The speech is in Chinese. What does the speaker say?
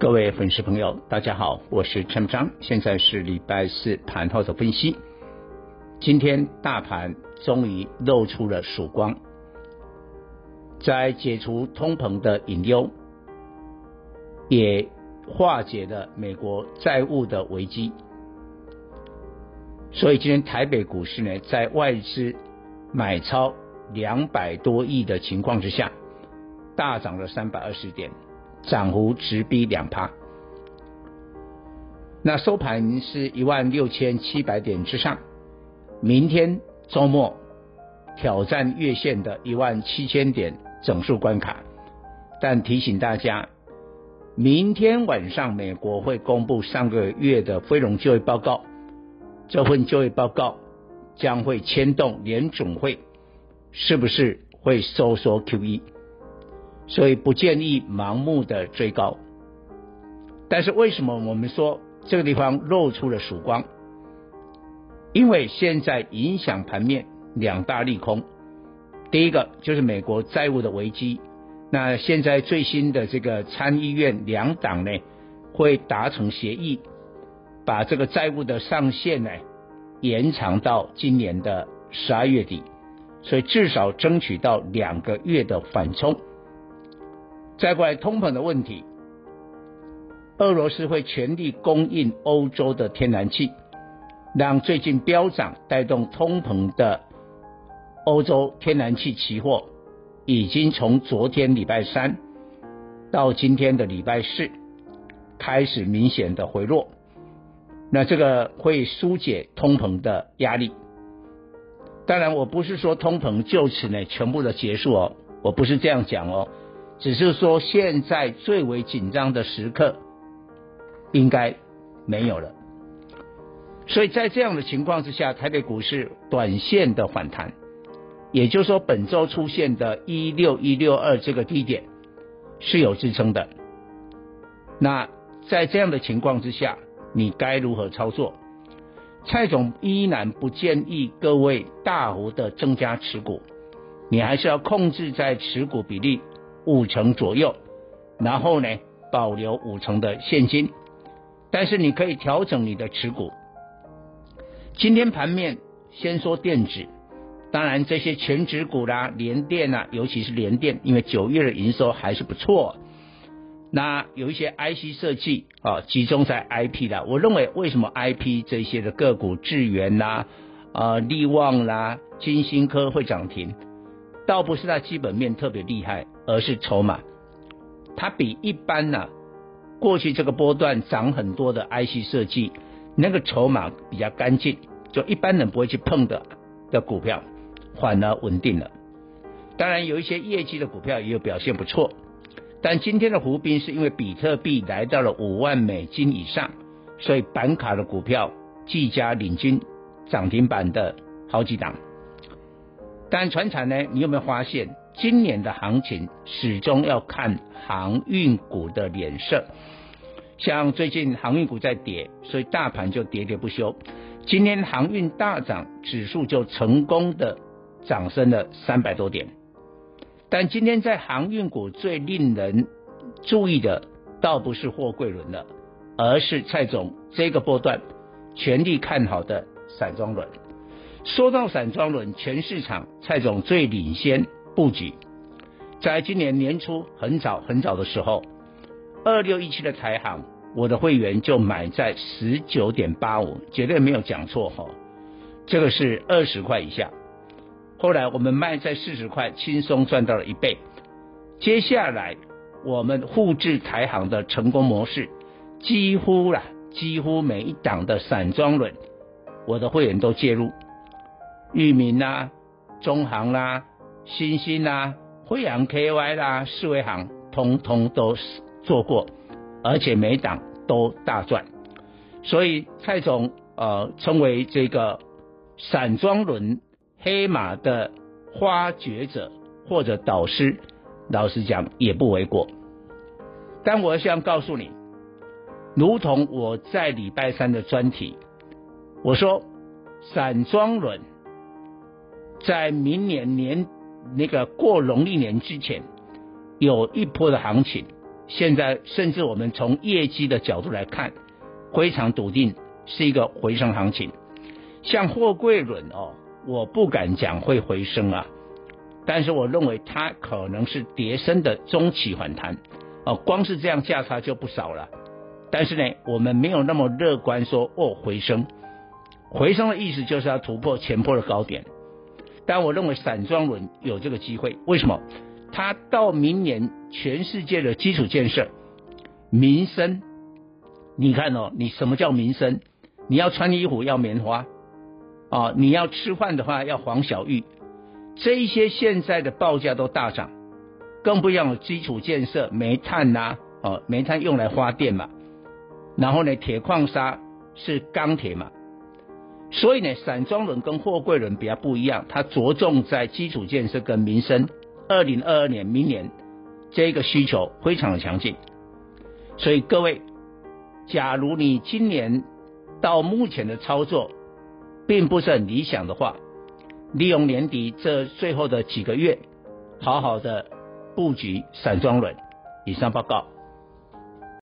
各位粉丝朋友，大家好，我是陈章，现在是礼拜四盘后的分析。今天大盘终于露出了曙光，在解除通膨的隐忧，也化解了美国债务的危机。所以今天台北股市呢，在外资买超两百多亿的情况之下，大涨了三百二十点。涨幅直逼两趴，那收盘是一万六千七百点之上，明天周末挑战月线的一万七千点整数关卡，但提醒大家，明天晚上美国会公布上个月的非农就业报告，这份就业报告将会牵动联准会是不是会收缩 QE。所以不建议盲目的追高，但是为什么我们说这个地方露出了曙光？因为现在影响盘面两大利空，第一个就是美国债务的危机，那现在最新的这个参议院两党呢会达成协议，把这个债务的上限呢延长到今年的十二月底，所以至少争取到两个月的缓冲。再过来通膨的问题，俄罗斯会全力供应欧洲的天然气，让最近飙涨带动通膨的欧洲天然气期货，已经从昨天礼拜三到今天的礼拜四开始明显的回落，那这个会疏解通膨的压力。当然，我不是说通膨就此呢全部的结束哦，我不是这样讲哦。只是说，现在最为紧张的时刻应该没有了，所以在这样的情况之下，台北股市短线的反弹，也就是说本周出现的一六一六二这个低点是有支撑的。那在这样的情况之下，你该如何操作？蔡总依然不建议各位大幅的增加持股，你还是要控制在持股比例。五成左右，然后呢，保留五成的现金，但是你可以调整你的持股。今天盘面先说电子，当然这些全指股啦、联电啊，尤其是联电，因为九月的营收还是不错。那有一些 IC 设计啊，集中在 IP 的，我认为为什么 IP 这些的个股智源啦、啊力旺啦、金星科会涨停，倒不是它基本面特别厉害。而是筹码，它比一般呢、过去这个波段涨很多的 IC 设计，那个筹码比较干净，就一般人不会去碰的的股票，反而稳定了。当然有一些业绩的股票也有表现不错，但今天的伏兵是因为比特币来到了五万美金以上，所以板卡的股票技嘉领军涨停板的好几档。但传产呢，你有没有发现？今年的行情始终要看航运股的脸色，像最近航运股在跌，所以大盘就喋喋不休。今天航运大涨，指数就成功的涨升了三百多点。但今天在航运股最令人注意的，倒不是货柜轮了，而是蔡总这个波段全力看好的散装轮。说到散装轮，全市场蔡总最领先。布局，在今年年初很早很早的时候，二六一七的台行，我的会员就买在十九点八五，绝对没有讲错哈，这个是二十块以下。后来我们卖在四十块，轻松赚到了一倍。接下来我们复制台行的成功模式，几乎啦，几乎每一档的散装轮，我的会员都介入，裕民啦，中行啦。新兴啦，辉阳 KY 啦，世维行通通都做过，而且每档都大赚。所以蔡总呃称为这个散装轮黑马的发掘者或者导师，老实讲也不为过。但我想告诉你，如同我在礼拜三的专题，我说散装轮在明年年那个过农历年之前有一波的行情。现在甚至我们从业绩的角度来看，非常笃定是一个回升行情。像货柜轮哦，我不敢讲会回升啊，但是我认为它可能是跌升的中期反弹哦，光是这样价差就不少了。但是呢，我们没有那么乐观说哦回升，回升的意思就是要突破前波的高点。但我认为散装轮有这个机会，为什么？它到明年，全世界的基础建设、民生，你看哦，你什么叫民生？你要穿衣服要棉花，啊，你要吃饭的话要黄小玉，这一些现在的报价都大涨，更不要基础建设，煤炭呐，哦，煤炭用来发电嘛，然后呢，铁矿砂是钢铁嘛，所以呢，散装轮跟货柜轮比较不一样，它着重在基础建设跟民生。二零二二年，明年这个需求非常的强劲，所以各位，假如你今年到目前的操作并不是很理想的话，利用年底这最后的几个月，好好的布局散装轮。以上报告。